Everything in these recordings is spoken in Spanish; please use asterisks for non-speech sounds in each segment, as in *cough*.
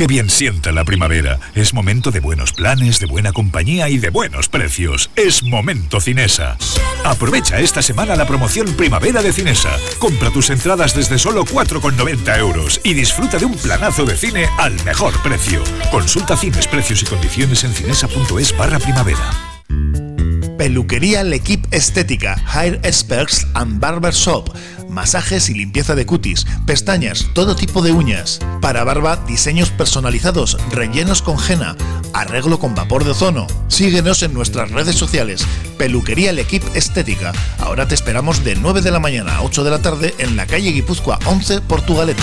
Qué bien sienta la primavera. Es momento de buenos planes, de buena compañía y de buenos precios. Es momento Cinesa. Aprovecha esta semana la promoción Primavera de Cinesa. Compra tus entradas desde solo 4,90 euros y disfruta de un planazo de cine al mejor precio. Consulta cines, precios y condiciones en cinesa.es barra primavera. Peluquería L'Equipe Estética, Hair Experts and Barber Shop masajes y limpieza de cutis, pestañas, todo tipo de uñas. Para barba, diseños personalizados, rellenos con henna, arreglo con vapor de ozono. Síguenos en nuestras redes sociales. Peluquería El Equipe Estética. Ahora te esperamos de 9 de la mañana a 8 de la tarde en la calle Guipúzcoa 11, Portugalete.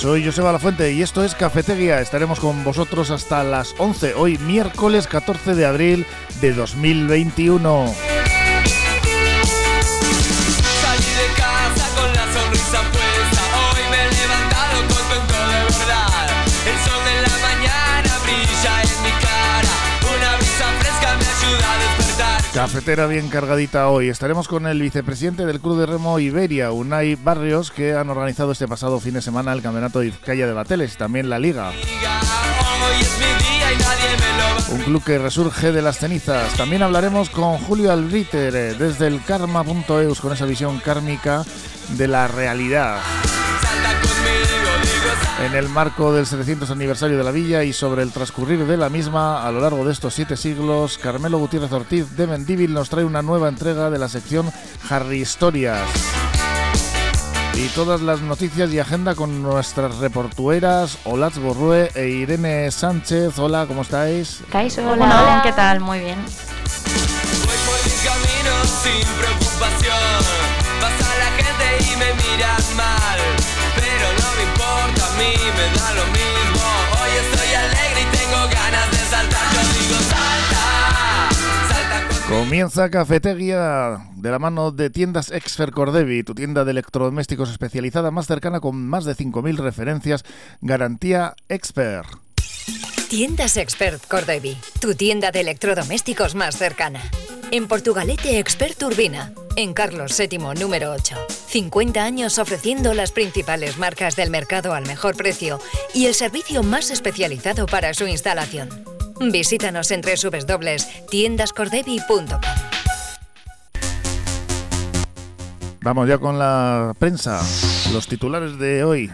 Soy Joseba La Fuente y esto es Cafetería. Estaremos con vosotros hasta las 11, hoy miércoles 14 de abril de 2021. Cafetera bien cargadita hoy. Estaremos con el vicepresidente del Club de Remo Iberia, Unai Barrios, que han organizado este pasado fin de semana el Campeonato de Vizcaya de Bateles también la Liga. Un club que resurge de las cenizas. También hablaremos con Julio Albriter eh, desde el karma.eus con esa visión kármica de la realidad en el marco del 700 aniversario de la villa y sobre el transcurrir de la misma a lo largo de estos siete siglos, Carmelo Gutiérrez Ortiz de Mendívil nos trae una nueva entrega de la sección Harry Historias. Y todas las noticias y agenda con nuestras reportueras Olatz Borrue e Irene Sánchez. Hola, ¿cómo estáis? ¿Estáis? Hola. Hola. ¿qué tal? Muy bien. Voy por mi camino sin preocupación. Pasa la gente y me miras mal, mí, me da lo mismo. Hoy estoy alegre y tengo ganas de saltar. Comienza Cafetería de la mano de tiendas Exfer Cordevi, tu tienda de electrodomésticos especializada más cercana con más de 5.000 referencias, garantía Expert. Tiendas Expert Cordevi, tu tienda de electrodomésticos más cercana. En Portugalete Expert Urbina, en Carlos VII número 8. 50 años ofreciendo las principales marcas del mercado al mejor precio y el servicio más especializado para su instalación. Visítanos en www.tiendascordevi.com. Vamos ya con la prensa, los titulares de hoy.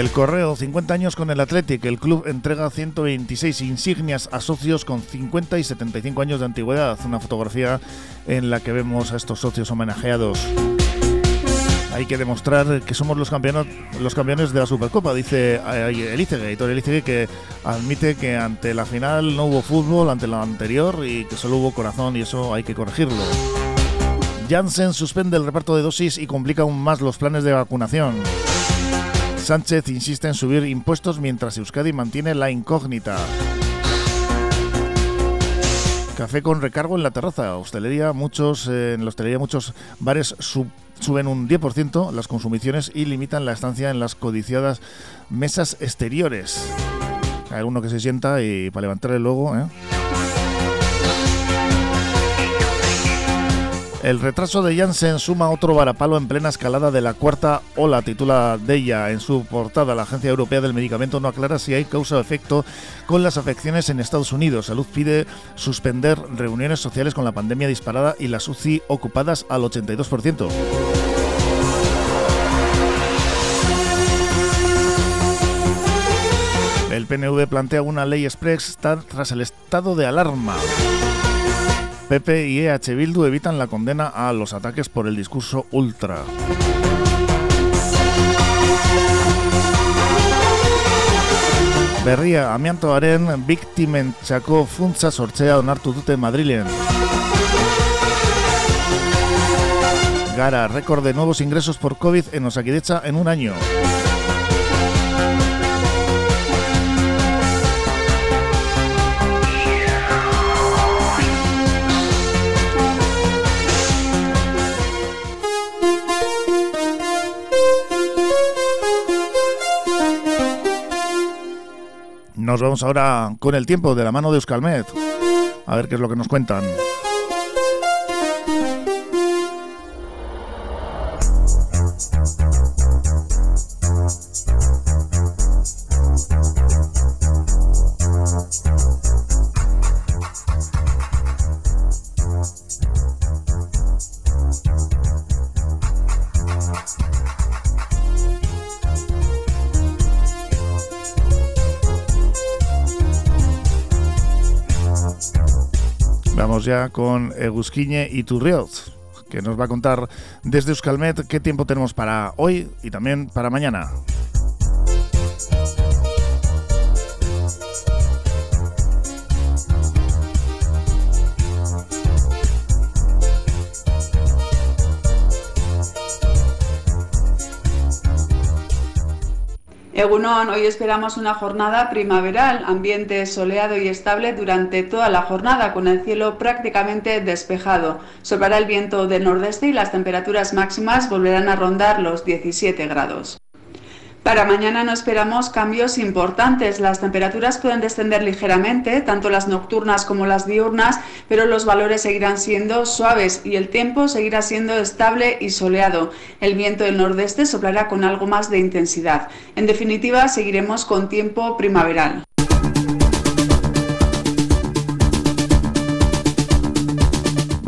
El Correo, 50 años con el Athletic. El club entrega 126 insignias a socios con 50 y 75 años de antigüedad. Una fotografía en la que vemos a estos socios homenajeados. Hay que demostrar que somos los campeones, de la Supercopa, dice eh, Elizegui, Editor Elizegui, que admite que ante la final no hubo fútbol, ante la anterior, y que solo hubo corazón, y eso hay que corregirlo. Janssen suspende el reparto de dosis y complica aún más los planes de vacunación. Sánchez insiste en subir impuestos mientras Euskadi mantiene la incógnita. Café con recargo en la terraza. Hostelería, muchos, eh, en la hostelería muchos bares sub- suben un 10% las consumiciones y limitan la estancia en las codiciadas mesas exteriores. Hay alguno que se sienta y para levantarle luego, ¿eh? El retraso de Janssen suma otro varapalo en plena escalada de la cuarta ola, titula Deya en su portada. La Agencia Europea del Medicamento no aclara si hay causa o efecto con las afecciones en Estados Unidos. Salud pide suspender reuniones sociales con la pandemia disparada y las UCI ocupadas al 82%. El PNV plantea una ley express tras el estado de alarma. PP y EH Bildu evitan la condena a los ataques por el discurso ultra. Berria amiantoaren biktimentzako funtza sortzea onartu dute Madrilen. Gara, récord de nuevos ingresos por COVID en Osakidecha en un año. Nos vamos ahora con el tiempo de la mano de Euskalmet. A ver qué es lo que nos cuentan. Con Egusquiñe y Turrioz, que nos va a contar desde Euskalmet qué tiempo tenemos para hoy y también para mañana. Egunon, hoy esperamos una jornada primaveral, ambiente soleado y estable durante toda la jornada, con el cielo prácticamente despejado. Soplará el viento del nordeste y las temperaturas máximas volverán a rondar los 17 grados. Para mañana no esperamos cambios importantes. Las temperaturas pueden descender ligeramente, tanto las nocturnas como las diurnas, pero los valores seguirán siendo suaves y el tiempo seguirá siendo estable y soleado. El viento del nordeste soplará con algo más de intensidad. En definitiva, seguiremos con tiempo primaveral.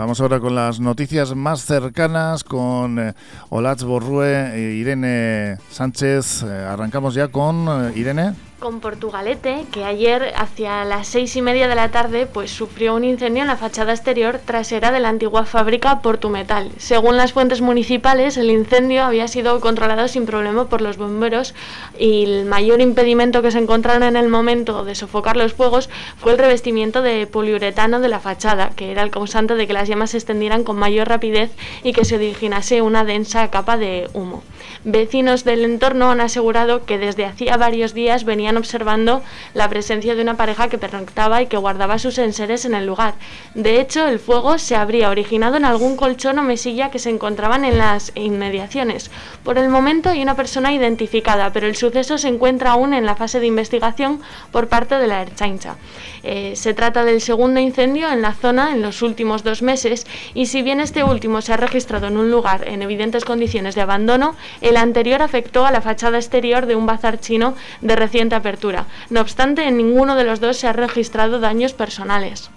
Vamos ahora con las noticias más cercanas con eh, Olatz Borrue e Irene Sánchez. Eh, arrancamos ya con eh, Irene con Portugalete, que ayer hacia las seis y media de la tarde pues sufrió un incendio en la fachada exterior trasera de la antigua fábrica Portumetal. Según las fuentes municipales, el incendio había sido controlado sin problema por los bomberos y el mayor impedimento que se encontraron en el momento de sofocar los fuegos fue el revestimiento de poliuretano de la fachada, que era el causante de que las llamas se extendieran con mayor rapidez y que se originase una densa capa de humo. Vecinos del entorno han asegurado que desde hacía varios días venían observando la presencia de una pareja que pernoctaba y que guardaba sus enseres en el lugar. De hecho, el fuego se habría originado en algún colchón o mesilla que se encontraban en las inmediaciones. Por el momento hay una persona identificada, pero el suceso se encuentra aún en la fase de investigación por parte de la Erchaincha. Eh, se trata del segundo incendio en la zona en los últimos dos meses y si bien este último se ha registrado en un lugar en evidentes condiciones de abandono, el anterior afectó a la fachada exterior de un bazar chino de reciente apertura. No obstante, en ninguno de los dos se han registrado daños personales.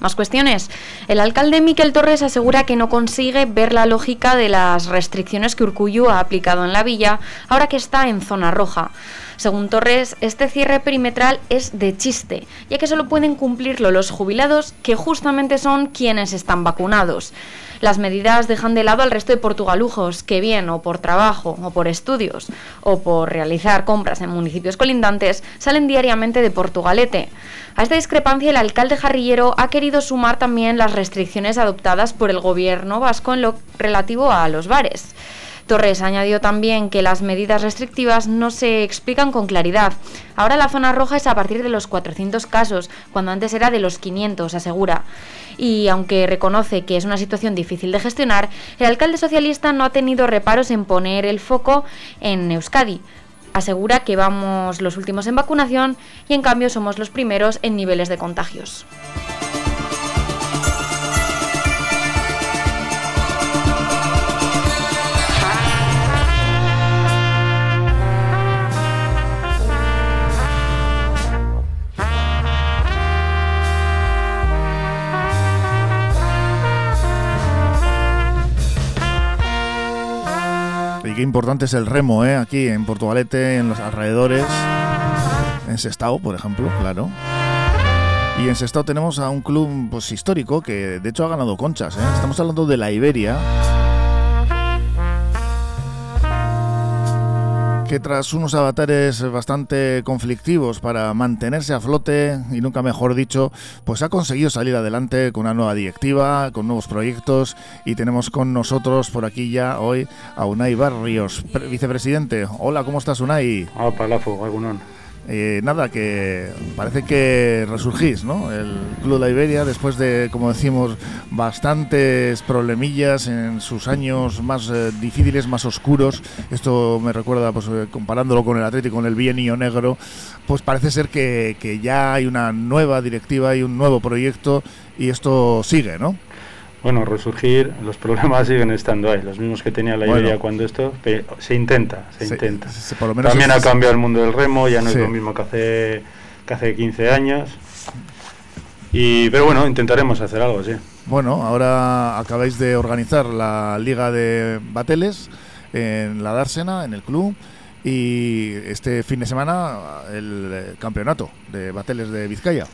Más cuestiones. El alcalde Miquel Torres asegura que no consigue ver la lógica de las restricciones que Urcuyu ha aplicado en la villa ahora que está en zona roja. Según Torres, este cierre perimetral es de chiste, ya que solo pueden cumplirlo los jubilados que justamente son quienes están vacunados. Las medidas dejan de lado al resto de portugalujos que bien o por trabajo o por estudios o por realizar compras en municipios colindantes salen diariamente de Portugalete. A esta discrepancia el alcalde Jarrillero ha querido sumar también las restricciones adoptadas por el gobierno vasco en lo relativo a los bares. Torres añadió también que las medidas restrictivas no se explican con claridad. Ahora la zona roja es a partir de los 400 casos, cuando antes era de los 500, asegura. Y aunque reconoce que es una situación difícil de gestionar, el alcalde socialista no ha tenido reparos en poner el foco en Euskadi. Asegura que vamos los últimos en vacunación y en cambio somos los primeros en niveles de contagios. Qué importante es el remo, ¿eh? Aquí en Portugalete, en los alrededores. En Sestao, por ejemplo, claro. Y en Sestao tenemos a un club pues, histórico que de hecho ha ganado conchas. ¿eh? Estamos hablando de la Iberia. Que tras unos avatares bastante conflictivos para mantenerse a flote y nunca mejor dicho, pues ha conseguido salir adelante con una nueva directiva, con nuevos proyectos y tenemos con nosotros por aquí ya hoy a Unai Barrios, vicepresidente. Hola, ¿cómo estás Unai? Ah, palafo, eh, nada, que parece que resurgís, ¿no? El Club de Iberia, después de, como decimos, bastantes problemillas en sus años más eh, difíciles, más oscuros. Esto me recuerda, pues eh, comparándolo con el Atlético, con el bienio negro, pues parece ser que, que ya hay una nueva directiva y un nuevo proyecto y esto sigue, ¿no? Bueno, resurgir, los problemas *laughs* siguen estando ahí, los mismos que tenía la Iberia cuando esto, se intenta, se, intenta. También ha cambiado el mundo del remo, ya no es lo mismo que hace, que hace 15 años. Y, pero bueno, intentaremos hacer algo, sí. Bueno, ahora acabáis de organizar la Liga de Bateles en la Dársena, en el club, y este fin de semana el campeonato de Bateles de Vizcaya.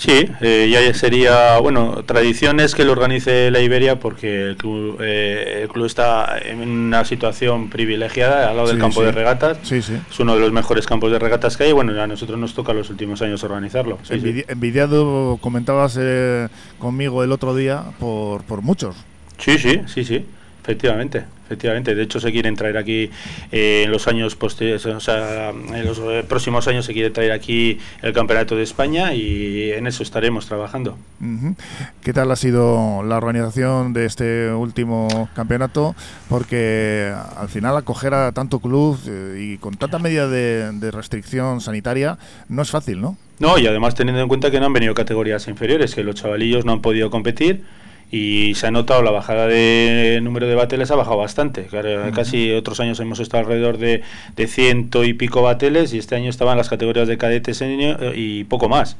Sí, eh, ya sería, bueno, tradición es que lo organice la Iberia porque el club, eh, el club está en una situación privilegiada al lado del campo de regatas. Sí, sí. Es uno de los mejores campos de regatas que hay. Bueno, a nosotros nos toca los últimos años organizarlo. envidiado, comentabas eh, conmigo el otro día, por, por muchos. Sí, sí, sí, sí, efectivamente. Efectivamente, de hecho se quieren traer aquí eh, en los años posteriores, o sea, en los eh, próximos años se quiere traer aquí el Campeonato de España y en eso estaremos trabajando. ¿Qué tal ha sido la organización de este último campeonato? Porque al final acoger a tanto club eh, y con tanta medida de, de restricción sanitaria no es fácil, ¿no? No, y además teniendo en cuenta que no han venido categorías inferiores, que los chavalillos no han podido competir y se ha notado la bajada de número de bateles ha bajado bastante. Casi otros años hemos estado alrededor de, de ciento y pico bateles y este año estaban las categorías de cadetes eh, y poco más,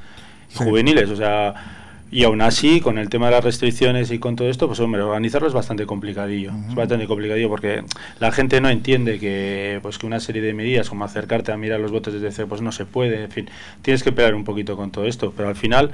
juveniles, o sea... Y aún así, con el tema de las restricciones y con todo esto, pues hombre, organizarlo es bastante complicadillo. Es bastante complicadillo porque la gente no entiende que pues que una serie de medidas como acercarte a mirar los botes desde cero, pues no se puede, en fin, tienes que pelear un poquito con todo esto, pero al final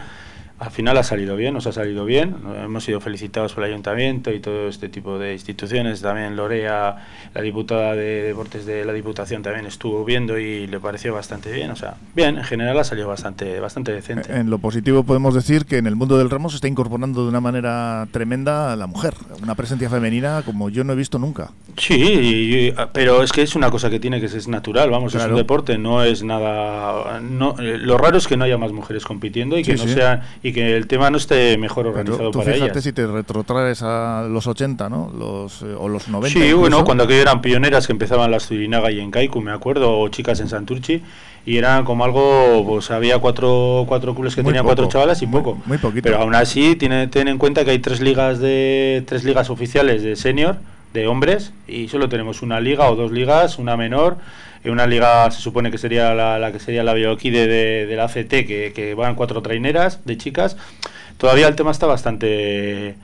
al final ha salido bien, nos ha salido bien. Hemos sido felicitados por el ayuntamiento y todo este tipo de instituciones. También Lorea, la diputada de deportes de la Diputación, también estuvo viendo y le pareció bastante bien. O sea, bien, en general ha salido bastante, bastante decente. En lo positivo podemos decir que en el mundo del remo se está incorporando de una manera tremenda a la mujer. Una presencia femenina como yo no he visto nunca. Sí, pero es que es una cosa que tiene que ser natural. Vamos, es un deporte, no es nada. No, eh, lo raro es que no haya más mujeres compitiendo y que no sean y que el tema no esté mejor organizado tú para fíjate si te retrotraes a los 80, ¿no? Los, eh, o los 90. Sí, bueno, cuando aquello eran pioneras que empezaban las Zurinaga y en Kaiku, me acuerdo, o chicas en Santurchi, y eran como algo, pues había cuatro, cuatro clubes que tenían cuatro chavalas y poco. Muy poquito. Pero aún así, tiene, ten en cuenta que hay tres ligas de tres ligas oficiales de senior, de hombres, y solo tenemos una liga o dos ligas, una menor en una liga se supone que sería la, que sería la bioquide de, de, la ACT, que, que, van cuatro traineras de chicas. Todavía el tema está bastante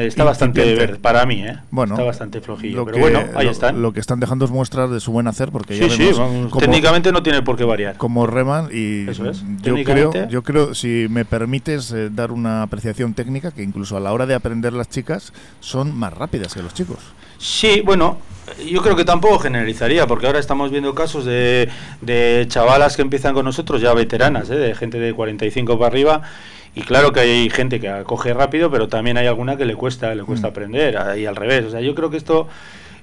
está bastante verde para mí, ¿eh? Bueno, está bastante flojillo, pero bueno, ahí están. Lo que están dejando es muestras de su buen hacer porque ya sí, técnicamente no tiene por qué variar. Como reman y Eso es. yo creo, yo creo si me permites eh, dar una apreciación técnica que incluso a la hora de aprender las chicas son más rápidas que los chicos. Sí, bueno, yo creo que tampoco generalizaría, porque ahora estamos viendo casos de, de chavalas que empiezan con nosotros, ya veteranas, ¿eh? de gente de 45 para arriba, y claro que hay gente que acoge rápido, pero también hay alguna que le cuesta, le cuesta mm. aprender, y al revés. O sea, yo creo que esto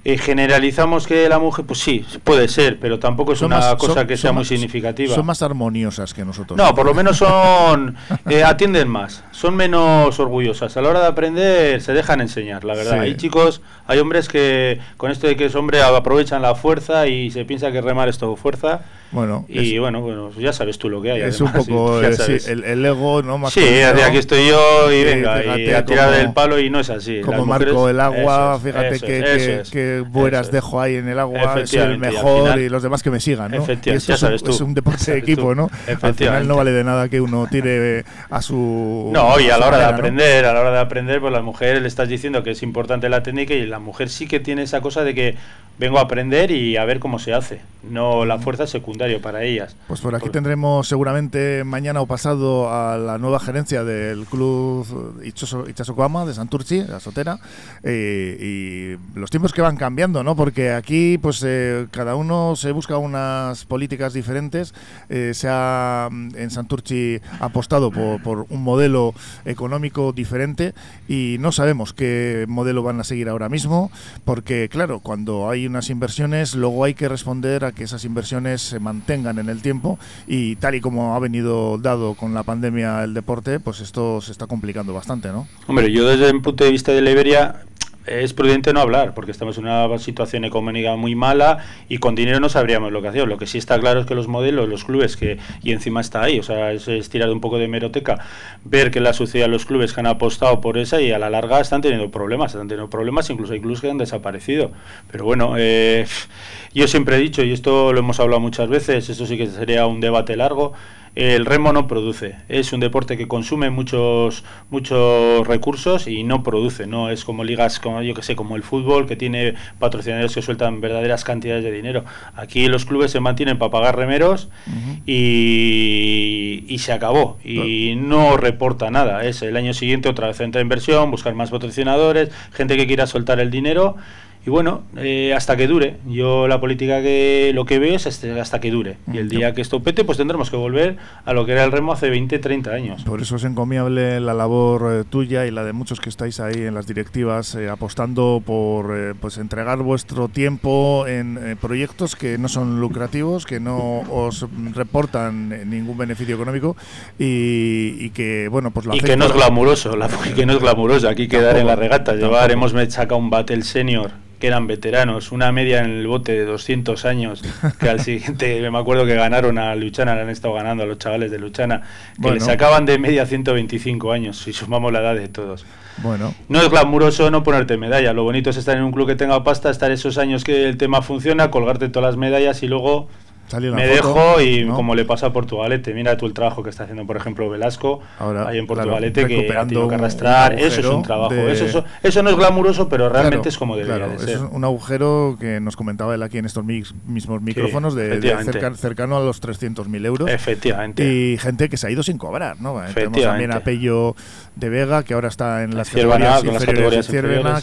eh, generalizamos que la mujer, pues sí, puede ser, pero tampoco es una cosa que sea muy significativa. Son más armoniosas que nosotros. No, por lo menos son, eh, atienden más, son menos orgullosas. A la hora de aprender se dejan enseñar, la verdad. Hay chicos, hay hombres que con esto de que es hombre aprovechan la fuerza y se piensa que remar es todo fuerza bueno, y bueno, bueno, ya sabes tú lo que hay. Es un poco eh, el, ego, ¿no? Más sí, aquí estoy yo y venga, y a tirar del palo y no es así. Como marco el agua, fíjate que, que, bueras dejo ahí en el agua, soy el mejor y los demás que me sigan, ¿no? Y esto es, un, es, un, deporte de equipo, ¿no? Al final no vale de nada que uno tire a su... No, y a la hora de aprender, a la hora de aprender, pues las mujeres le estás diciendo que es importante la técnica y la mujer sí que tiene esa cosa de que vengo a aprender y a ver cómo se hace, no la fuerza secundaria secundario para ellas. Pues por aquí tendremos seguramente mañana o pasado a la nueva gerencia del club Ichaso, Ichasocoama de Santurci, la Sotera, eh, y los tiempos que van cambiando, ¿no? Porque aquí pues eh, cada uno se busca unas políticas diferentes, eh, se ha en Santurci apostado por, por un modelo económico diferente y no sabemos qué modelo van a seguir ahora mismo, porque claro, cuando hay unas inversiones, luego hay que responder a que esas inversiones se mantengan en el tiempo y tal y como ha venido dado con la pandemia el deporte, pues esto se está complicando bastante, ¿no? Hombre, yo desde el punto de vista de la Iberia es prudente no hablar, porque estamos en una situación económica muy mala y con dinero no sabríamos lo que hacer. Lo que sí está claro es que los modelos, los clubes, que y encima está ahí, o sea, es, tirar un poco de meroteca, ver que la sociedad los clubes que han apostado por esa y a la larga están teniendo problemas, están teniendo problemas, incluso hay clubes que han desaparecido. Pero bueno, eh, yo siempre he dicho, y esto lo hemos hablado muchas veces, esto sí que sería un debate largo, el remo no produce. Es un deporte que consume muchos muchos recursos y no produce. No es como ligas como yo que sé, como el fútbol que tiene patrocinadores que sueltan verdaderas cantidades de dinero. Aquí los clubes se mantienen para pagar remeros y, y, se acabó y no reporta nada. Es el año siguiente otra vez entra inversión, buscar más patrocinadores, gente que quiera soltar el dinero y bueno, eh, hasta que dure. Yo la política que lo que veo es este, hasta que dure. Y el día que esto pete, pues tendremos que volver a lo que era el remo hace 20, 30 años. Por eso es encomiable la labor eh, tuya y la de muchos que estáis ahí en las directivas eh, apostando por pues entregar vuestro tiempo en proyectos que no son lucrativos, que no os reportan ningún beneficio económico y, que bueno pues lo y que no es glamuroso, la, *laughs* que no es glamuroso. Aquí quedar en la regata, llevar hemos sacado un battle senior que eran veteranos, una media en el bote de 200 años, que al *laughs* siguiente me acuerdo que ganaron a Luchana, le han estado ganando a los chavales de Luchana, que les sacaban de media 125 años, si sumamos la edad de todos. Bueno. No es glamuroso no ponerte medalla, lo bonito es estar en un club que tenga pasta, estar esos años que el tema funciona, colgarte todas las medallas y luego me dejo y como le pasa a Portugalete, mira tú el trabajo que está haciendo, por ejemplo, Velasco ahí en Portugalete, que ha tenido que arrastrar. Eso es un trabajo. Eso, eso, no es glamuroso, pero realmente es como debería de ser. Es un agujero que nos comentaba él aquí en estos mismos micrófonos, de, cercano a los 300.000 euros. Efectivamente. Y gente que se ha ido sin cobrar. ¿no? Tenemos también a Pello de Vega, que ahora está en las categorías inferiores,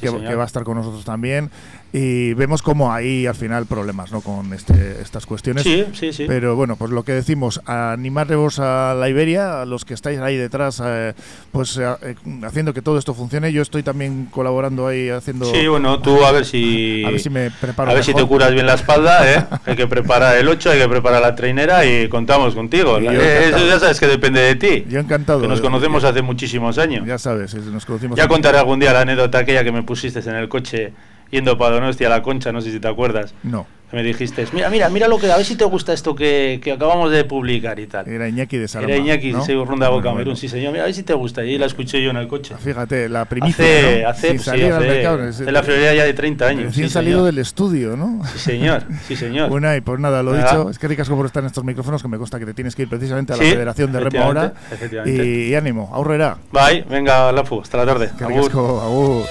que, que va a estar con nosotros también y vemos como hay al final problemas ¿no? con este, estas cuestiones. Sí, sí, sí. Pero bueno, pues lo que decimos, animaremos a la Iberia, a los que estáis ahí detrás, eh, pues eh, eh, haciendo que todo esto funcione. Yo estoy también colaborando ahí haciendo... Sí, bueno, tú a ver si... A ver si me preparo A ver si te curas bien la espalda, ¿eh? *laughs* hay que preparar el 8, hay que preparar la trainera y contamos contigo. eso ya sabes que depende de ti. Yo encantado. Que nos conocemos hace muchísimos años. Ya sabes, nos conocimos... Ya contaré algún día la anécdota aquella que me pusiste en el coche yendo para Donostia a la concha, no sé si te acuerdas. No. Me dijiste, mira, mira, mira lo que, a ver si te gusta esto que, que acabamos de publicar y tal. Era Iñaki de Salama. Era Iñaki, ¿no? de Ronda bueno, Camerún, sí señor, mira, a ver si te gusta. Y la escuché yo en el coche. Fíjate, la primicia. Hace, ¿no? hace, pues, sí, hace, mercado, es, la friolera ya de 30 años. Recién sí, salido del estudio, ¿no? Sí, señor, sí, señor. bueno, y pues nada, lo he dicho, es que ricasco por estar en estos micrófonos, que me consta que te tienes que ir precisamente a la Federación de Remo ahora. Y, y, ánimo, ahorrera. Bye, venga, Lafu, hasta la tarde. Agur.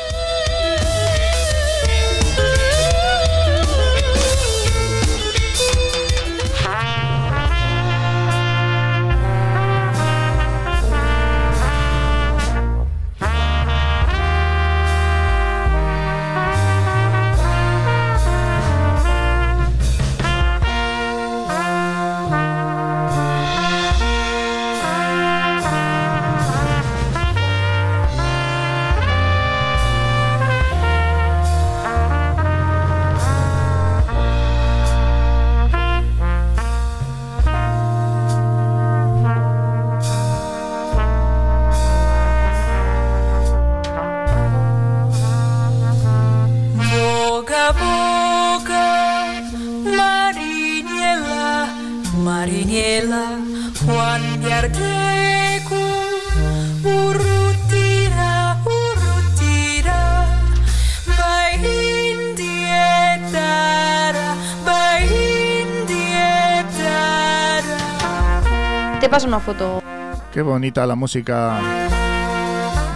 Qué bonita la música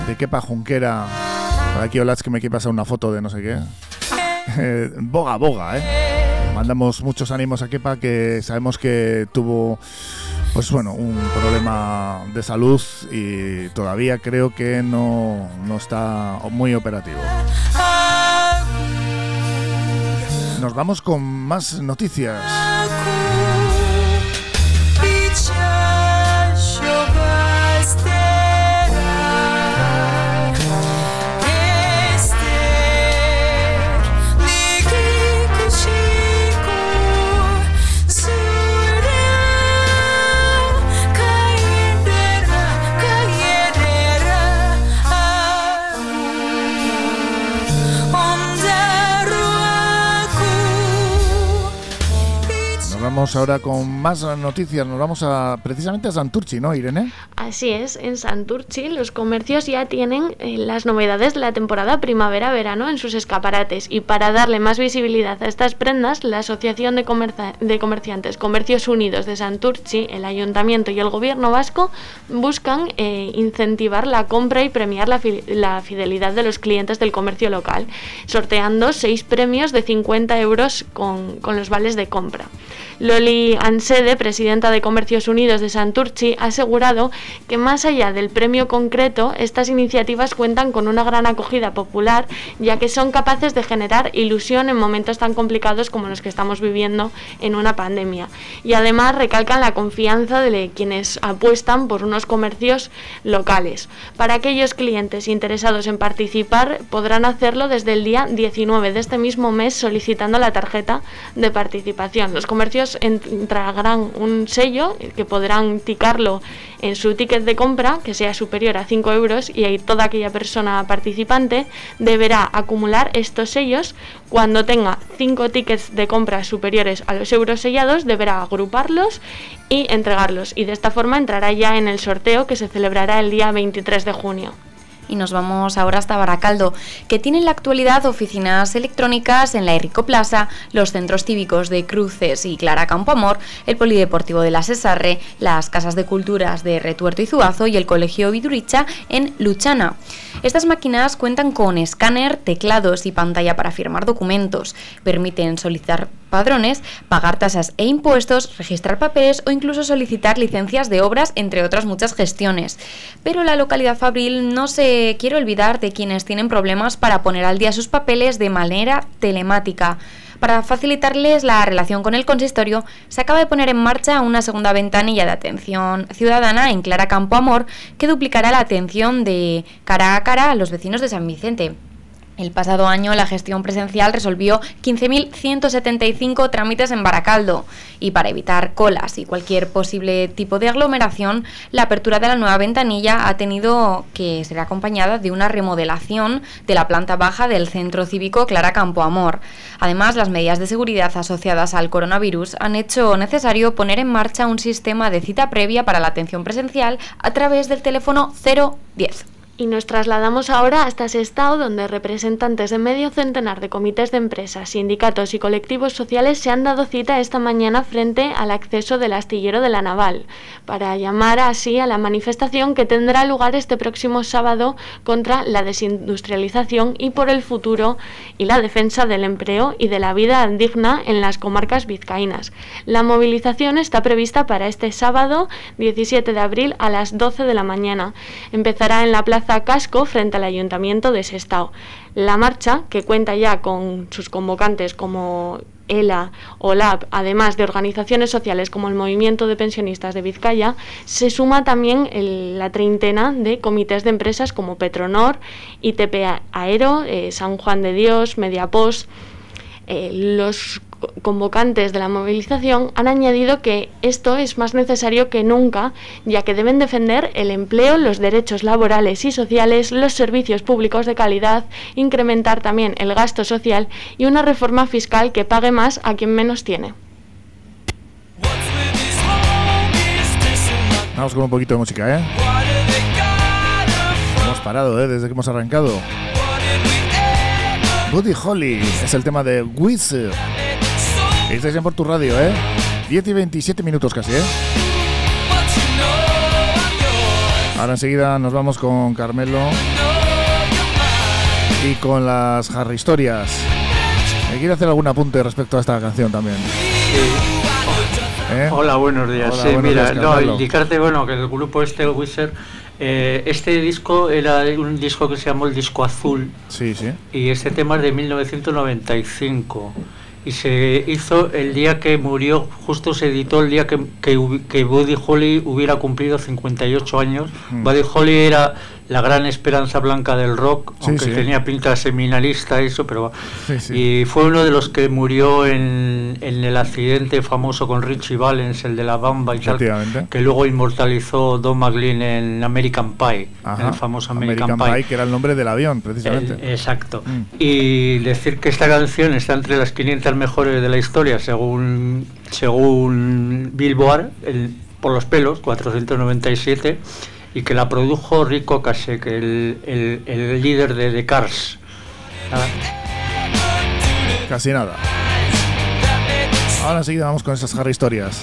de Kepa Junquera. Aquí Olaz que me quiere pasar una foto de no sé qué. boga, boga, ¿eh? Mandamos muchos ánimos a Kepa, que sabemos que tuvo pues bueno, un problema de salud y todavía creo que no, no está muy operativo. Nos vamos con más noticias. Ahora con más noticias. Nos vamos a precisamente a Santurchi, ¿no, Irene? Así es, en Santurchi los comercios ya tienen eh, las novedades de la temporada primavera-verano en sus escaparates y para darle más visibilidad a estas prendas, la Asociación de, de Comerciantes Comercios Unidos de Santurchi, el Ayuntamiento y el Gobierno vasco buscan eh, incentivar la compra y premiar la, la fidelidad de los clientes del comercio local, sorteando seis premios de 50 euros con, con los vales de compra. Loli Ansede, presidenta de Comercios Unidos de Santurchi, ha asegurado que más allá del premio concreto, estas iniciativas cuentan con una gran acogida popular, ya que son capaces de generar ilusión en momentos tan complicados como los que estamos viviendo en una pandemia. Y además recalcan la confianza de quienes apuestan por unos comercios locales. Para aquellos clientes interesados en participar, podrán hacerlo desde el día 19 de este mismo mes solicitando la tarjeta de participación. Los comercios entregarán un sello que podrán ticarlo en su ticket de compra que sea superior a 5 euros y ahí toda aquella persona participante deberá acumular estos sellos. Cuando tenga 5 tickets de compra superiores a los euros sellados deberá agruparlos y entregarlos. Y de esta forma entrará ya en el sorteo que se celebrará el día 23 de junio y nos vamos ahora hasta Baracaldo, que tiene en la actualidad oficinas electrónicas en la Errico Plaza, los centros cívicos de Cruces y Clara Campoamor, el Polideportivo de la Sesarre, las casas de culturas de Retuerto y Zuazo y el Colegio Viduricha en Luchana. Estas máquinas cuentan con escáner, teclados y pantalla para firmar documentos, permiten solicitar padrones, pagar tasas e impuestos, registrar papeles o incluso solicitar licencias de obras, entre otras muchas gestiones. Pero la localidad fabril no se quiere olvidar de quienes tienen problemas para poner al día sus papeles de manera telemática. Para facilitarles la relación con el consistorio, se acaba de poner en marcha una segunda ventanilla de atención ciudadana en Clara Campo Amor que duplicará la atención de cara a cara a los vecinos de San Vicente. El pasado año la gestión presencial resolvió 15.175 trámites en Baracaldo y para evitar colas y cualquier posible tipo de aglomeración, la apertura de la nueva ventanilla ha tenido que ser acompañada de una remodelación de la planta baja del centro cívico Clara Campo Amor. Además, las medidas de seguridad asociadas al coronavirus han hecho necesario poner en marcha un sistema de cita previa para la atención presencial a través del teléfono 010. Y nos trasladamos ahora hasta Sestao, donde representantes de medio centenar de comités de empresas, sindicatos y colectivos sociales se han dado cita esta mañana frente al acceso del astillero de la Naval, para llamar así a la manifestación que tendrá lugar este próximo sábado contra la desindustrialización y por el futuro y la defensa del empleo y de la vida digna en las comarcas vizcaínas. La movilización está prevista para este sábado 17 de abril a las 12 de la mañana. Empezará en la plaza Casco frente al Ayuntamiento de Sestao. La marcha, que cuenta ya con sus convocantes como ELA, o LAB, además de organizaciones sociales como el Movimiento de Pensionistas de Vizcaya, se suma también la treintena de comités de empresas como Petronor, ITP Aero, eh, San Juan de Dios, Mediapost. Eh, los convocantes de la movilización han añadido que esto es más necesario que nunca, ya que deben defender el empleo, los derechos laborales y sociales, los servicios públicos de calidad, incrementar también el gasto social y una reforma fiscal que pague más a quien menos tiene. Vamos con un poquito de música, ¿eh? Hemos parado, ¿eh? Desde que hemos arrancado. Buddy Holly es el tema de Wizard. Estáis en por tu radio, ¿eh? 10 y 27 minutos casi, ¿eh? Ahora enseguida nos vamos con Carmelo y con las Harry Historias. quiere hacer algún apunte respecto a esta canción también. ¿Eh? Hola, buenos días. Hola, sí, buenos mira, días, no, indicarte, bueno, que el grupo este, el Wizard, eh, este disco era un disco que se llamó el disco azul Sí, sí. y este tema es de 1995 y se hizo el día que murió, justo se editó el día que, que, que Buddy Holly hubiera cumplido 58 años. Mm. Buddy Holly era la gran esperanza blanca del rock, Sí, aunque sí. tenía pinta seminalista eso, pero Sí, y fue uno de los que murió en, en el accidente famoso con Richie Valens, el de la Bamba y tal, que luego inmortalizó Don McLean en American Pie, en Ajá. el famoso American, American, Pie, que era el nombre del avión, precisamente. el- exacto. Mm. Y decir que esta canción está entre las 500 mejores de la historia, según, según Billboard, el- por los pelos, 497, y que la produjo Rico Kasek, el, el, el líder de The Cars. Casi nada. Ahora enseguida vamos con esas Harry historias.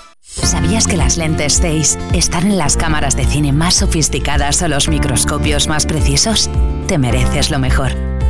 ¿Sabías que las lentes Zeiss están en las cámaras de cine más sofisticadas o los microscopios más precisos? Te mereces lo mejor.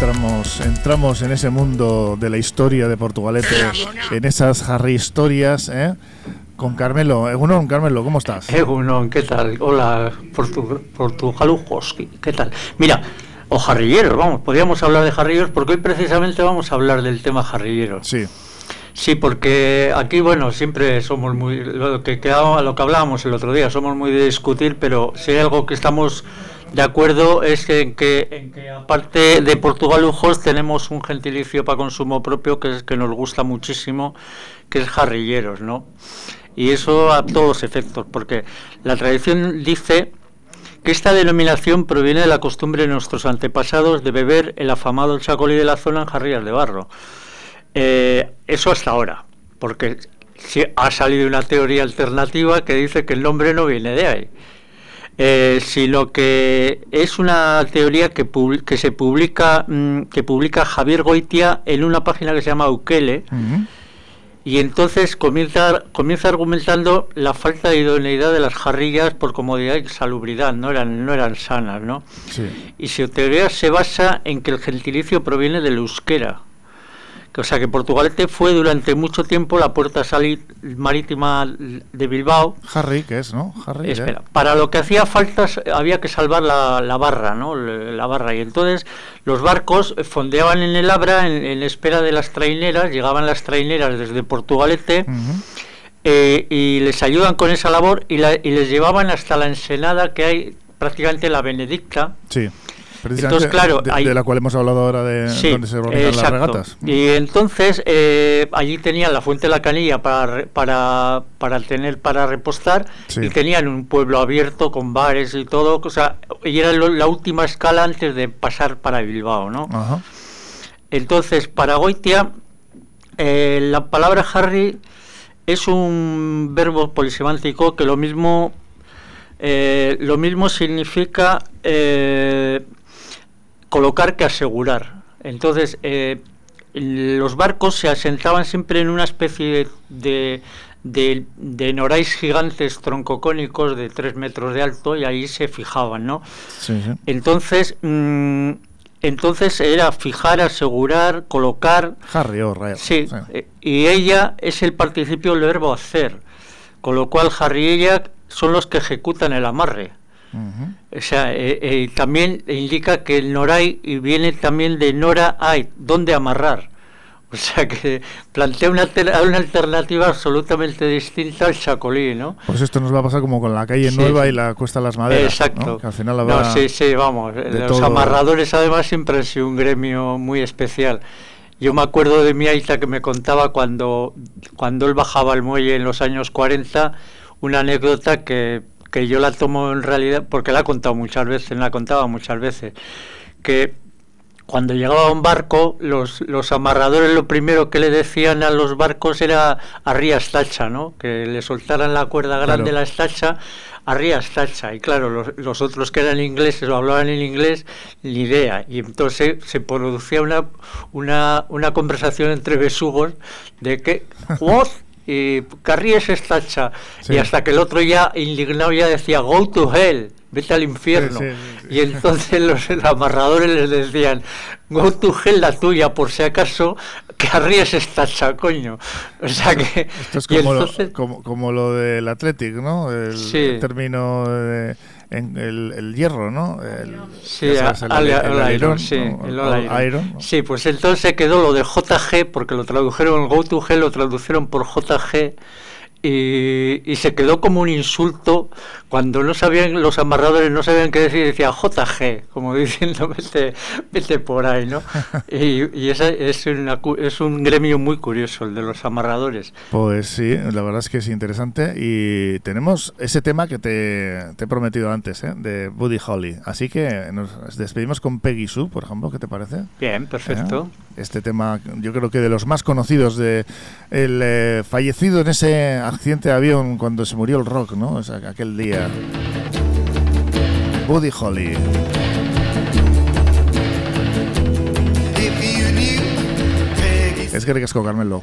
Entramos, entramos en ese mundo de la historia de Portugalete, en esas Harry historias, ¿eh? Con Carmelo. Egunon, Carmelo, ¿cómo estás? Egunon, ¿qué tal? Hola, Portu Portugalujos, ¿qué tal? Mira, o jarrilleros, vamos, podríamos hablar de jarrilleros porque hoy precisamente vamos a hablar del tema jarrilleros. Sí. Sí, porque aquí, bueno, siempre somos muy. Lo que, quedaba, lo que hablábamos el otro día, somos muy de discutir, pero si hay algo que estamos de acuerdo es que, en que, aparte de Portugalujos tenemos un gentilicio para consumo propio que es que nos gusta muchísimo, que es jarrilleros, ¿no? Y eso a todos efectos, porque la tradición dice que esta denominación proviene de la costumbre de nuestros antepasados de beber el afamado chacolí de la zona en jarrillas de barro. Eh, eso hasta ahora, porque ha salido una teoría alternativa que dice que el nombre no viene de ahí, eh, sino que es una teoría que, que se publica mm, que publica Javier Goitia en una página que se llama Ukele. Y entonces comienza, comienza argumentando la falta de idoneidad de las jarrillas por comodidad y salubridad, no eran, no eran sanas, ¿no? Y su teoría se basa en que el gentilicio proviene del euskera, o sea que Portugalete fue durante mucho tiempo la puerta salir marítima de Bilbao. Harry, que es, ¿no? Harry. Espera, para lo que hacía falta había que salvar la, barra, ¿no? La barra. Y entonces los barcos fondeaban en el Abra en, espera de las traineras, llegaban las traineras desde Portugalete. Eh, y les ayudan con esa labor y, y les llevaban hasta la ensenada que hay prácticamente la Benedicta. Sí entonces, claro, de, la cual hemos hablado ahora de donde se organizan las regatas. Y entonces eh, allí tenían la fuente de la canilla para, para, para tener para repostar y tenían un pueblo abierto con bares y todo, o sea, y era la última escala antes de pasar para Bilbao, ¿no? Entonces, para Goitia, eh, la palabra Harry es un verbo polisemántico que lo mismo eh, lo mismo significa colocar que asegurar. Entonces, eh, los barcos se asentaban siempre en una especie de, de, de, norais gigantes troncocónicos de tres metros de alto y ahí se fijaban, ¿no? Entonces, mm, entonces era fijar, asegurar, colocar. Harry o sí, eh, y ella es el participio del verbo hacer, con lo cual Harry y ella son los que ejecutan el amarre. O sea, eh, eh, también indica que el noray viene también de nora hay, donde amarrar. O sea que plantea una, una alternativa absolutamente distinta al chacolí, ¿no? Pues esto nos va a pasar como con la calle Nueva y la Cuesta de las Maderas. Exacto. Que al final la no, sí, sí, vamos. Los amarradores además siempre han sido un gremio muy especial. Yo me acuerdo de mi aita que me contaba cuando, cuando él bajaba al muelle en los años 40, una anécdota que que yo la tomo en realidad, porque la he contado muchas veces, la contaba muchas veces, que cuando llegaba un barco, los, los amarradores lo primero que le decían a los barcos era arría estacha, ¿no? Que le soltaran la cuerda grande de la estacha, arría estacha. Y claro, los, los, otros que eran ingleses o hablaban en inglés, ni idea. Y entonces se producía una, una, una conversación entre besugos de que, ¿what? Y Carries es tacha. Y hasta que el otro ya indignado ya decía, go to hell, vete al infierno. y entonces *laughs* los, amarradores les decían, go to hell la tuya, por si acaso, Carries es tacha, coño. O sea que... Esto es como, lo, como, como lo del Athletic, ¿no? El, término de en el, hierro, ¿no? El, sí, el, iron, sí, Sí, pues entonces quedó lo de JG, porque lo tradujeron, Go to G lo tradujeron por JG, y, se quedó como un insulto cuando no sabían los amarradores no sabían qué decir decía JG como *laughs* diciendo vete, vete por ahí no *laughs* y, y esa es, es un gremio muy curioso el de los amarradores pues sí la verdad es que es interesante y tenemos ese tema que te, te he prometido antes ¿eh? de Buddy Holly así que nos despedimos con Peggy Sue por ejemplo ¿qué te parece? bien perfecto ¿Eh? este tema yo creo que de los más conocidos de el eh, fallecido en ese accidente de avión cuando se murió el rock, ¿no? O aquel día. Buddy Holly. Es que ricasco, Carmelo.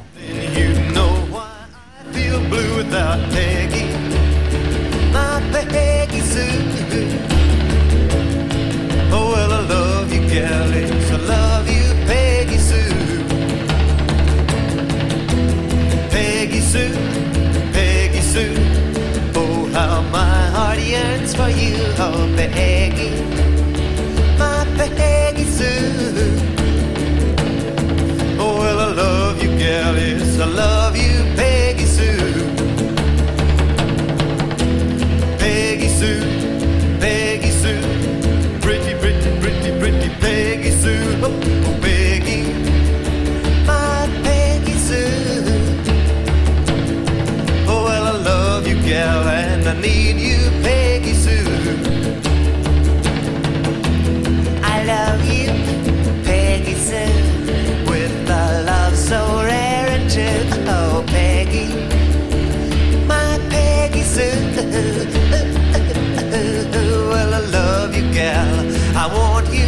Oh, well, I love you, Kelly. Love you, gal, yes, I love I want you,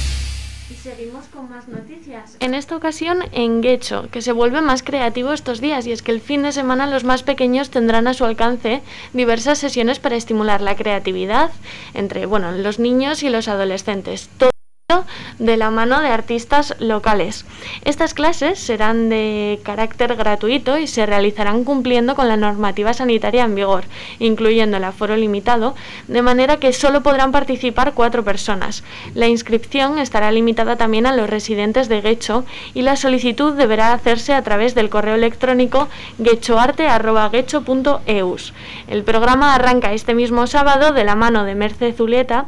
Seguimos con más noticias. En esta ocasión en Guecho, que se vuelve más creativo estos días y es que el fin de semana los más pequeños tendrán a su alcance diversas sesiones para estimular la creatividad entre bueno, los niños y los adolescentes de la mano de artistas locales. Estas clases serán de carácter gratuito y se realizarán cumpliendo con la normativa sanitaria en vigor, incluyendo el aforo limitado, de manera que solo podrán participar cuatro personas. La inscripción estará limitada también a los residentes de Guecho y la solicitud deberá hacerse a través del correo electrónico guechoarte.guecho.eus. El programa arranca este mismo sábado de la mano de Merce Zuleta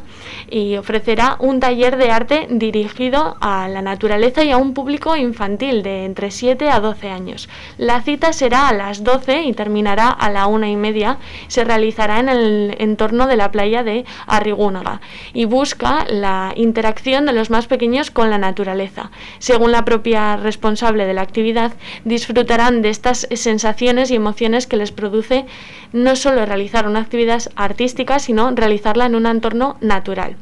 y ofrecerá un taller de arte dirigido a la naturaleza y a un público infantil de entre 7 a 12 años. La cita será a las 12 y terminará a la una y media. Se realizará en el entorno de la playa de Arrigúnaga y busca la interacción de los más pequeños con la naturaleza. Según la propia responsable de la actividad, disfrutarán de estas sensaciones y emociones que les produce no solo realizar una actividad artística, sino realizarla en un entorno natural.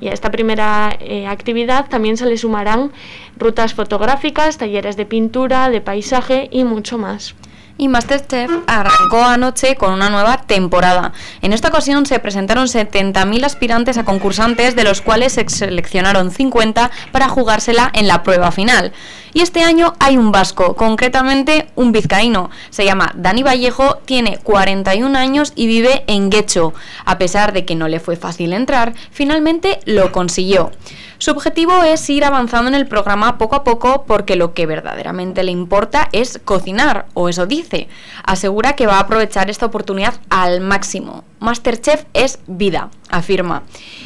Y a esta primera eh, actividad también se le sumarán rutas fotográficas, talleres de pintura, de paisaje y mucho más y Masterchef arrancó anoche con una nueva temporada. En esta ocasión se presentaron 70.000 aspirantes a concursantes, de los cuales se seleccionaron 50 para jugársela en la prueba final. Y este año hay un vasco, concretamente un vizcaíno. Se llama Dani Vallejo, tiene 41 años y vive en Guecho. A pesar de que no le fue fácil entrar, finalmente lo consiguió. Su objetivo es ir avanzando en el programa poco a poco porque lo que verdaderamente le importa es cocinar, o eso dice. Asegura que va a aprovechar esta oportunidad al máximo. Masterchef es vida, afirma.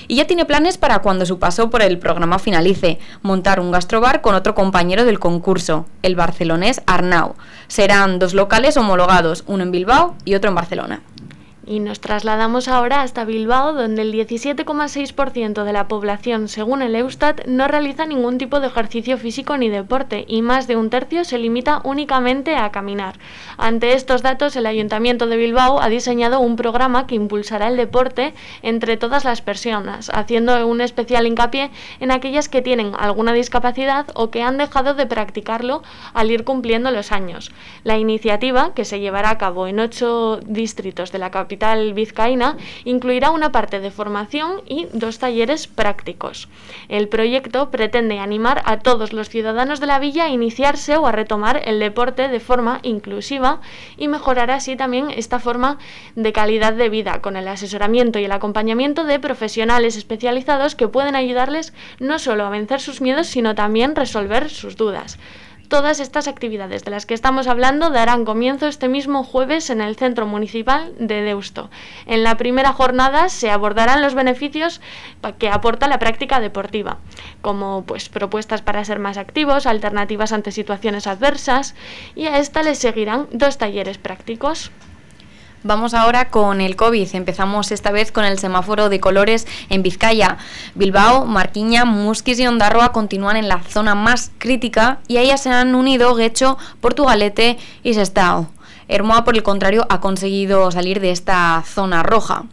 Y ya tiene planes para cuando su paso por el programa finalice, montar un gastrobar con otro compañero del concurso, el barcelonés Arnau. Serán dos locales homologados, uno en Bilbao y otro en Barcelona. Y nos trasladamos ahora hasta Bilbao, donde el 17,6% de la población, según el Eustat, no realiza ningún tipo de ejercicio físico ni deporte, y más de un tercio se limita únicamente a caminar. Ante estos datos, el Ayuntamiento de Bilbao ha diseñado un programa que impulsará el deporte entre todas las personas, haciendo un especial hincapié en aquellas que tienen alguna discapacidad o que han dejado de practicarlo al ir cumpliendo los años. La iniciativa, que se llevará a cabo en ocho distritos de la capital, capital vizcaína, incluirá una parte de formación y dos talleres prácticos. El proyecto pretende animar a todos los ciudadanos de la villa a iniciarse o a retomar el deporte de forma inclusiva y mejorar así también esta forma de calidad de vida con el asesoramiento y el acompañamiento de profesionales especializados que pueden ayudarles no solo a vencer sus miedos, sino también resolver sus dudas. Todas estas actividades de las que estamos hablando darán comienzo este mismo jueves en el Centro Municipal de Deusto. En la primera jornada se abordarán los beneficios que aporta la práctica deportiva, como pues propuestas para ser más activos, alternativas ante situaciones adversas y a esta le seguirán dos talleres prácticos. Vamos ahora con el COVID. Empezamos esta vez con el semáforo de colores en Vizcaya. Bilbao, Marquiña, Musquis y Ondarroa continúan en la zona más crítica y a ellas se han unido Guecho, Portugalete y Sestao. Hermoa, por el contrario, ha conseguido salir de esta zona roja.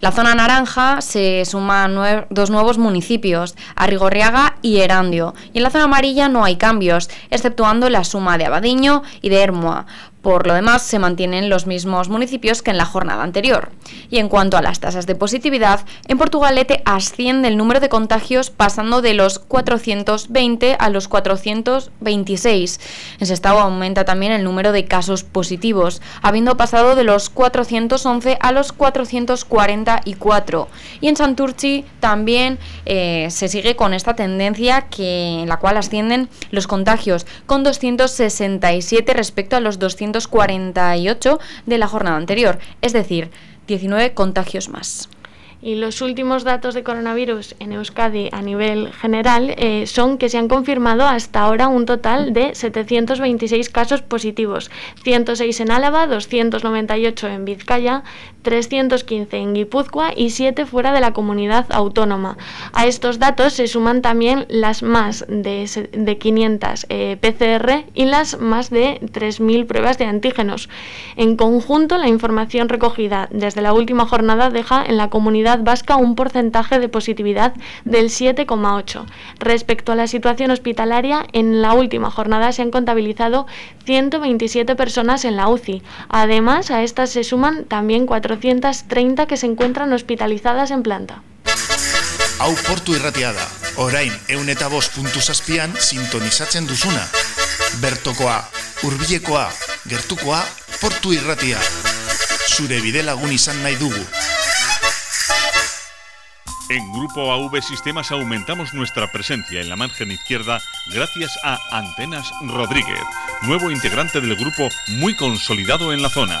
La zona naranja se suman dos nuevos municipios, Arrigorriaga y Erandio. Y en la zona amarilla no hay cambios, exceptuando la suma de Abadiño y de Hermoa. Por lo demás, se mantienen los mismos municipios que en la jornada anterior. Y en cuanto a las tasas de positividad, en Portugalete asciende el número de contagios pasando de los 420 a los 426. En Sestao aumenta también el número de casos positivos, habiendo pasado de los 411 a los 444. Y en Santurci también eh, se sigue con esta tendencia que, en la cual ascienden los contagios, con 267 respecto a los 200 248 de la jornada anterior, es decir, 19 contagios más. Y los últimos datos de coronavirus en Euskadi a nivel general eh, son que se han confirmado hasta ahora un total de 726 casos positivos, 106 en Álava, 298 en Vizcaya, 315 en Guipúzcoa y 7 fuera de la comunidad autónoma. A estos datos se suman también las más de, de 500 eh, PCR y las más de 3.000 pruebas de antígenos. En conjunto, la información recogida desde la última jornada deja en la comunidad vasca un porcentaje de positividad del 7,8. Respecto a la situación hospitalaria, en la última jornada se han contabilizado 127 personas en la UCI. Además, a estas se suman también 430 que se encuentran hospitalizadas en planta. Hau portu irratiada, orain eun eta bost puntu zazpian sintonizatzen duzuna. Bertokoa, hurbilekoa, gertukoa, portu irratia. Zure bide lagun izan nahi dugu. En Grupo AV Sistemas aumentamos nuestra presencia en la margen izquierda gracias a Antenas Rodríguez, nuevo integrante del grupo muy consolidado en la zona.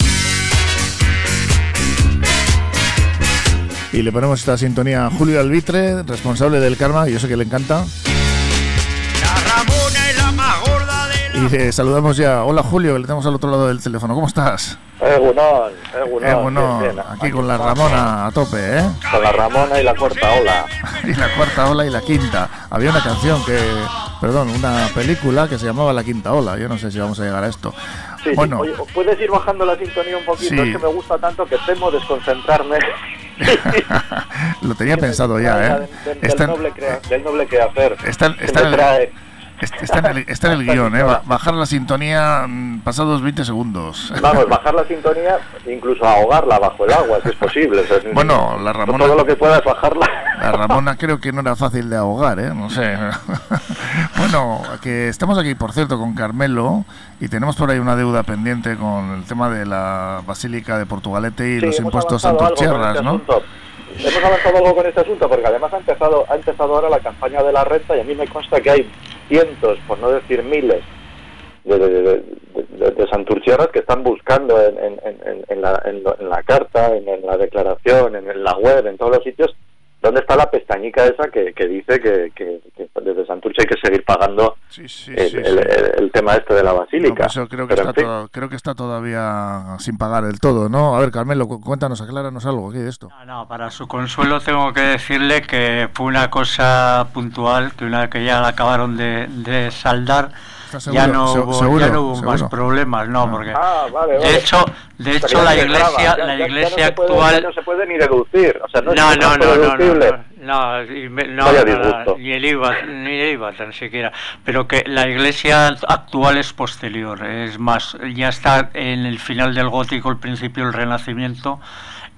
Y le ponemos esta sintonía a Julio Albitre, responsable del Karma, y yo sé que le encanta. La Ramona es la más gorda de Y le saludamos ya. Hola Julio, que le tenemos al otro lado del teléfono. ¿Cómo estás? Egunon, Egunon. Egunon, bien, bien. aquí con la Ramona a tope, ¿eh? Con la Ramona y la cuarta ola. *laughs* Y la cuarta ola y la quinta. Había una canción que, perdón, una película que se llamaba La Quinta Ola. Yo no sé si vamos a llegar a esto. Sí, sí. bueno, Oye, ¿puedes ir bajando la sintonía un poquito? Sí. Es que me gusta tanto que temo desconcentrarme. *laughs* lo tenía pensado ya, ¿eh? Del, del Está- noble, crea- del noble quehacer. está- que está me en el- trae. Está en el, está en el guion, ¿eh? Ba- Bajar la sintonía mm, pasados 20 segundos. Vamos, bajar la sintonía, incluso ahogarla bajo el agua, si es posible. o sea, *laughs* Bueno, la Ramona- Todo lo que puedas bajarla. La Ramona creo que no era fácil de ahogar, ¿eh? No sé. *laughs* bueno, que estamos aquí, por cierto, con Carmelo y tenemos por ahí una deuda pendiente con el tema de la Basílica de Portugalete y Sí, los impuestos con santurchierras, este ¿no? asunto. Hemos avanzado algo con este asunto porque además ha empezado, ha empezado ahora la campaña de la renta y a mí me consta que hay cientos, por no decir miles, de, de, de- que están buscando en, en- en- la, en la carta, en, la declaración, en la web, en todos los sitios, dónde está la pestañica esa que, que dice que, que- que desde Santurce hay que seguir pagando el, sí, el- sí. el- el tema este de la No, basílica. pues eso creo que, Pero, está en fin, to- creo que está todavía sin pagar del todo, ¿no? A ver, Carmelo, cu- cuéntanos, acláranos algo aquí de esto. No, para su consuelo tengo que decirle que fue una cosa puntual, que una vez que ya la acabaron de, de saldar, ¿Estás ya no hubo, seguro, ya no hubo más problemas, no, porque Ah, vale, vale. de hecho, de hecho Pero la iglesia, ya- la ya- ya iglesia no se puede- actual ya no se puede ni deducir, o sea, no, no, no, no, no, no, no, ni el IVA, ni el IVA tan siquiera, pero que la iglesia actual es posterior, es más, ya está en el final del gótico, el principio del renacimiento,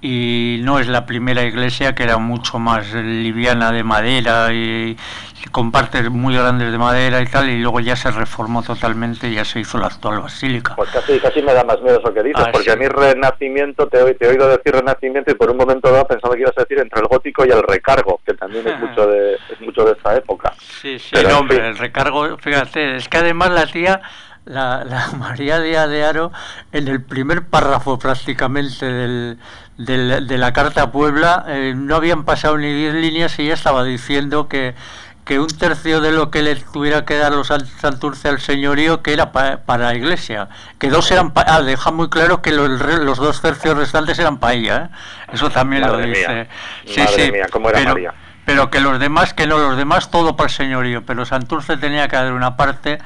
y no es la primera iglesia que era mucho más liviana de madera y, y con partes muy grandes de madera y tal, y luego ya se reformó totalmente y ya se hizo la actual basílica. Pues casi, casi me da más miedo eso que dices, Ah, porque sí. a mí renacimiento, te, he- te he oído decir renacimiento y por un momento dado pensaba que ibas a decir entre el gótico y el recargo, que también es mucho de, es mucho de esta época. Sí, sí, Pero, no, hombre, el recargo, fíjate, es que además la tía, la, la *laughs* María Díaz de Aro, en el primer párrafo prácticamente del, del- de la Carta a Puebla, eh, no habían pasado ni diez líneas y ya estaba diciendo que que un tercio de lo que le tuviera que dar los San- Santurce al señorío que era pa- para la iglesia, que dos eran pa- ah, deja muy claro que los, los dos tercios restantes eran para ella, ¿eh? eso también Madre lo dice. mía, Sí, madre sí, mía, cómo era pero, María. pero que los demás, que no, los demás todo para el señorío, pero Santurce tenía que dar una parte,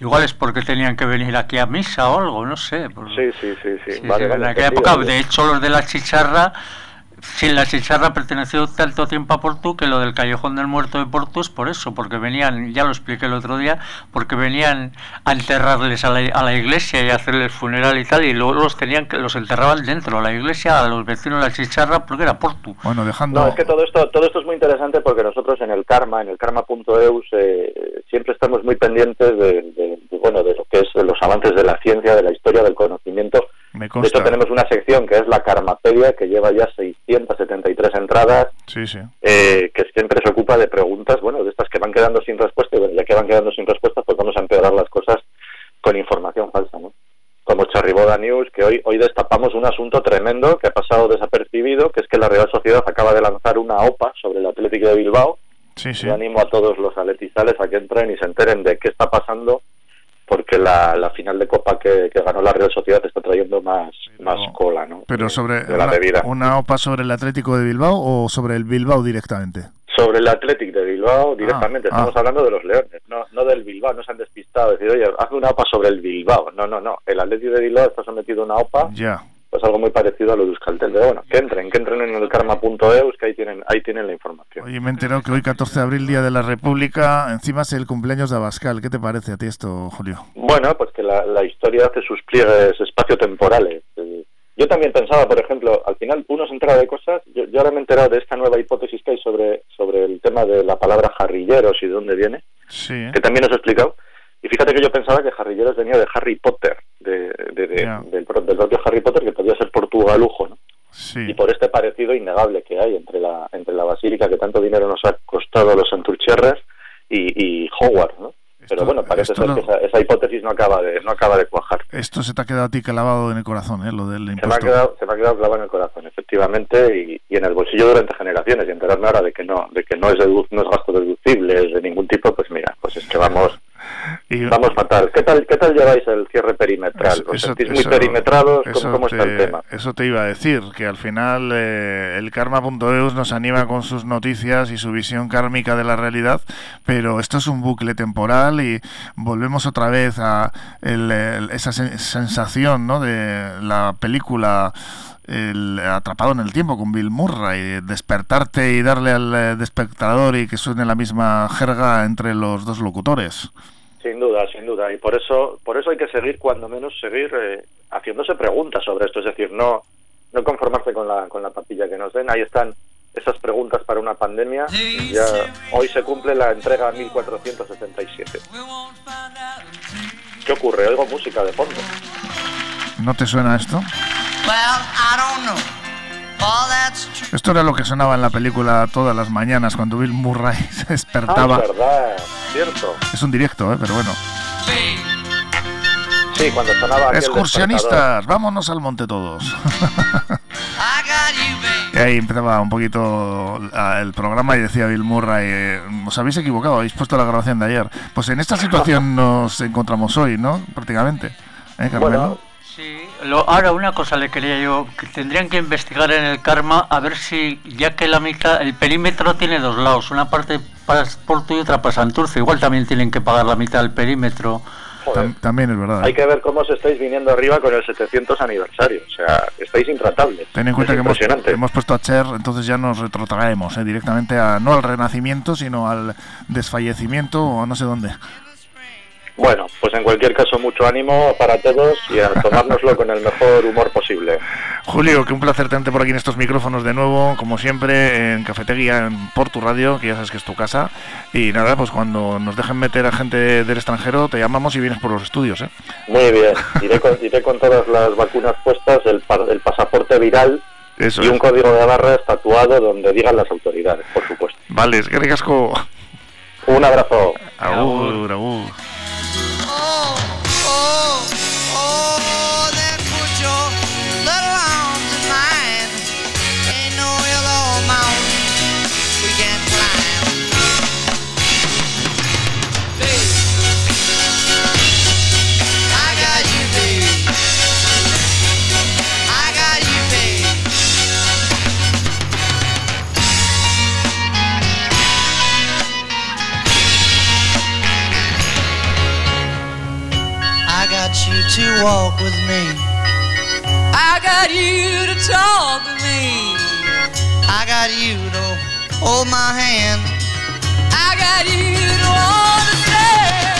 igual es porque tenían que venir aquí a misa o algo, no sé. Sí, sí, sí, sí. Sí, vale, sí, vale, en aquella época, de hecho, los de la chicharra, sin la chicharra perteneció tanto tiempo a Portu que lo del Callejón del Muerto de Portu es por eso, porque venían, ya lo expliqué el otro día, porque venían a enterrarles a la, a la iglesia y a hacerles funeral y tal, y luego los tenían que los enterraban dentro de la iglesia a los vecinos de la chicharra porque era Portu. Bueno, dejando... No, es que todo esto, todo esto es muy interesante porque nosotros en el Karma, en el karma.eus, eh, siempre estamos muy pendientes de, de- de, bueno, de lo que es de los avances de la ciencia, de la historia, del conocimiento. Me De hecho, tenemos una sección que es la Karmapedia, que lleva ya 673 entradas, Sí, sí. eh, que siempre se ocupa de preguntas, bueno, de estas que van quedando sin respuesta, y bueno, ya que van quedando sin respuesta, pues vamos a empeorar las cosas con información falsa, ¿no? Como Charriboda News, que hoy, hoy destapamos un asunto tremendo que ha pasado desapercibido, que es que la Real Sociedad acaba de lanzar una OPA sobre el Atlético de Bilbao. Sí, sí. Yo animo a todos los atletizales a que entren y se enteren de qué está pasando, porque la, la final de Copa que, que ganó la Real Sociedad está trayendo más, más cola, ¿no? Pero sobre de la una, debida. una OPA sobre el Atlético de Bilbao o sobre el Bilbao directamente. Sobre el Athletic de Bilbao directamente, ah. estamos hablando de los Leones, no, no del Bilbao, no se han despistado, decir, oye, hazme una OPA sobre el Bilbao. No, no, no, el Athletic de Bilbao está sometido a una OPA, Ya. Pues algo muy parecido a lo de Euskaltel. Pero bueno, que entren, que entren en el karma.eus, que ahí tienen, ahí tienen la información. Oye, me he enterado que hoy 14 de abril, Día de la República, encima es el cumpleaños de Abascal. ¿Qué te parece a ti esto, Julio? Bueno, pues que la, la historia hace sus pliegues espaciotemporales. Eh, Yo también pensaba, por ejemplo, al final uno se entera de cosas, yo, yo ahora me he enterado de esta nueva hipótesis que hay sobre, sobre el tema de la palabra jarrilleros y de dónde viene. Sí. que también os he explicado. Y fíjate que yo pensaba que Jarrilleros venía de Harry Potter, de, de- de- del, pro- del propio Harry Potter, que podía ser portugalujo, ¿no? Sí. Y por este parecido innegable que hay entre la entre la basílica que tanto dinero nos ha costado a los Santurcherres y, y Hogwarts, ¿no? Pero bueno, parece ser que esa, esa hipótesis no acaba de no acaba de cuajar. Esto se te ha quedado a ti clavado en el corazón, ¿eh? Lo del Se me, ha impuesto. quedado, se me ha quedado clavado en el corazón, efectivamente, y, y en el bolsillo durante generaciones. Y enterarme ahora de que no de que no es, no es gasto deducible de ningún tipo, pues mira, pues es que vamos Vamos fatal. ¿Qué tal, ¿Qué tal lleváis el cierre perimetral? ¿Os sentís muy perimetrados? ¿Cómo, cómo está el tema? Eso te iba a decir, que al final eh, el karma.eus nos anima con sus noticias y su visión kármica de la realidad, pero esto es un bucle temporal y volvemos otra vez a esa sensación ¿no? de la película el atrapado en el tiempo con Bill Murray, despertarte y darle al eh, espectador y que suene la misma jerga entre los dos locutores. Sin duda, sin duda, y por eso, por eso hay que seguir, cuando menos seguir eh, haciéndose preguntas sobre esto, es decir, no, no conformarse con la, con la papilla que nos den. Ahí están esas preguntas para una pandemia. Ya hoy se cumple la entrega 1477. ¿Qué ocurre? Oigo música de fondo. ¿No te suena esto? Esto era lo que sonaba en la película todas las mañanas cuando Bill Murray *laughs* se despertaba. Ah, es verdad, cierto. Es un directo, ¿eh? pero bueno. Sí, cuando sonaba. Excursionistas, vámonos al monte todos. *laughs* y ahí empezaba un poquito el programa y decía Bill Murray, eh, os habéis equivocado, habéis puesto la grabación de ayer. Pues en esta situación *laughs* nos encontramos hoy, ¿no? Prácticamente. ¿Eh, Carmelo? Sí, ahora una cosa le quería yo, que tendrían que investigar en el karma a ver si, ya que la mitad, el perímetro tiene dos lados, una parte para Porto y otra para Santurce, igual también tienen que pagar la mitad del perímetro. también es verdad. Hay que ver cómo os estáis viniendo arriba con el 700 aniversario. O sea, estáis intratables. Ten en cuenta que hemos, hemos, puesto a Cher, entonces ya nos retrotraemos ¿eh? directamente a no al renacimiento, sino al desfallecimiento o no sé dónde. Bueno, pues en cualquier caso, mucho ánimo para todos y a *laughs* tomárnoslo con el mejor humor posible. Julio, que un placer tenerte por aquí en estos micrófonos de nuevo, como siempre, en Cafetería, en Portu Radio, que ya sabes que es tu casa. Y nada, pues cuando nos dejen meter a gente del extranjero, te llamamos y vienes por los estudios. ¿eh? Muy bien, *laughs* iré con, iré con todas las vacunas puestas, el, el pasaporte viral y un código de barras tatuado donde digan las autoridades, por supuesto. Vale, es que ricasco. Un abrazo. Agur, agur. To I got you to hold my hand. I got you to understand.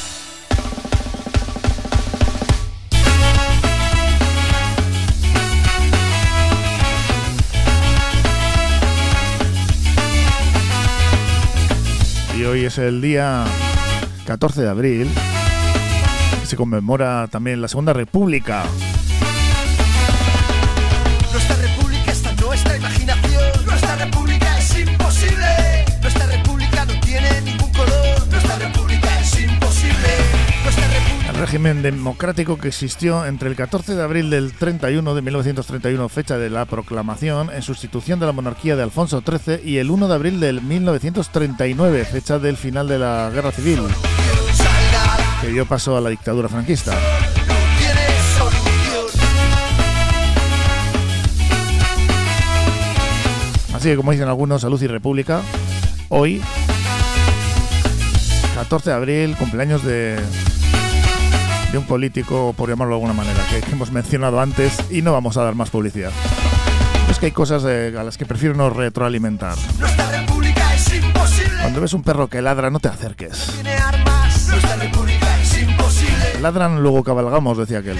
Hoy es el día 14 de abril. Se conmemora también la Segunda República. Régimen democrático que existió entre el 14 de abril del 31 de 1931, fecha de la proclamación, en sustitución de la monarquía de Alfonso XIII, y el 1 de abril del 1939, fecha del final de la Guerra Civil, que dio paso a la dictadura franquista. Así que, como dicen algunos, salud y república. Hoy, 14 de abril, cumpleaños de, de un político, por llamarlo de alguna manera, que, que hemos mencionado antes y no vamos a dar más publicidad. Es que hay cosas eh, a las que prefiero no retroalimentar. Cuando ves un perro que ladra, no te acerques. Ladran, luego cabalgamos, decía aquel.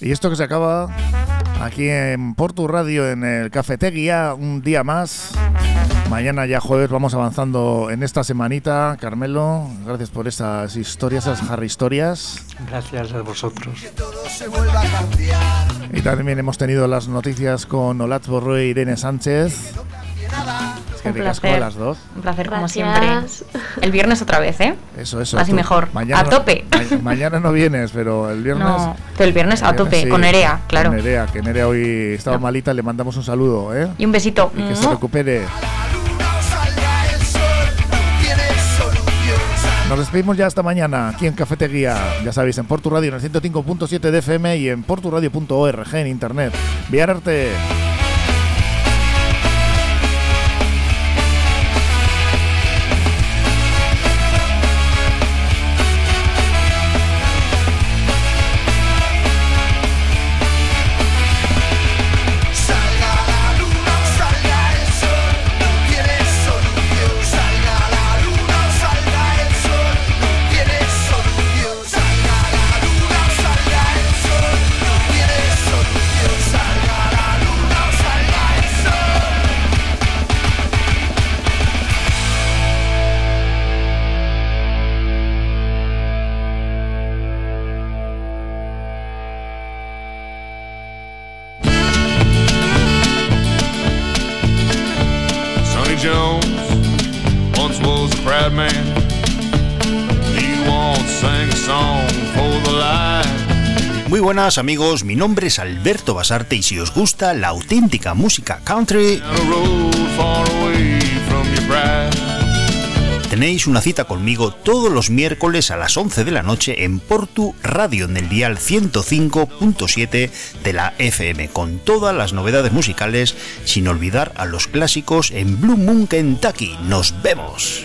Y esto que se acaba aquí en Portu Radio, en el Cafetería, un día más. Mañana ya jueves vamos avanzando en esta semanita. Carmelo, gracias por esas historias, esas Harry historias. Gracias a vosotros. Y también hemos tenido las noticias con Olat Borro e Irene Sánchez. Un ricas placer. las dos. Un placer como Gracias. siempre. El viernes otra vez, ¿eh? Eso, eso. Tú. mejor. Mañana a tope. *laughs* ma- mañana no vienes, pero el viernes. No, pero el viernes a tope, sí, con Nerea, claro. Con Nerea, que Nerea hoy estaba malita, le mandamos un saludo, ¿eh? Y un besito. Y que se ¡Mua! recupere. Nos despedimos ya hasta mañana aquí en Cafetería. Ya sabéis, en Portu Radio en el 105.7 de FM y en porturadio.org en internet. Salga Muy buenas amigos, mi nombre es Alberto Basarte y si os gusta la auténtica música country, tenéis una cita conmigo todos los miércoles a las 11 de la noche en Portu Radio en el dial 105.7 de la FM con todas las novedades musicales sin olvidar a los clásicos en Blue Moon Kentucky. Nos vemos.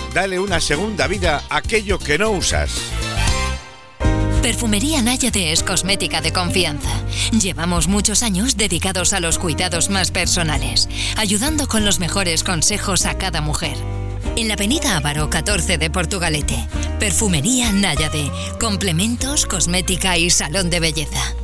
Dale una segunda vida a aquello que no usas. Perfumería Náyade es cosmética de confianza. Llevamos muchos años dedicados a los cuidados más personales, ayudando con los mejores consejos a cada mujer. En la avenida Ávaro 14 de Portugalete, Perfumería Náyade, complementos, cosmética y salón de belleza.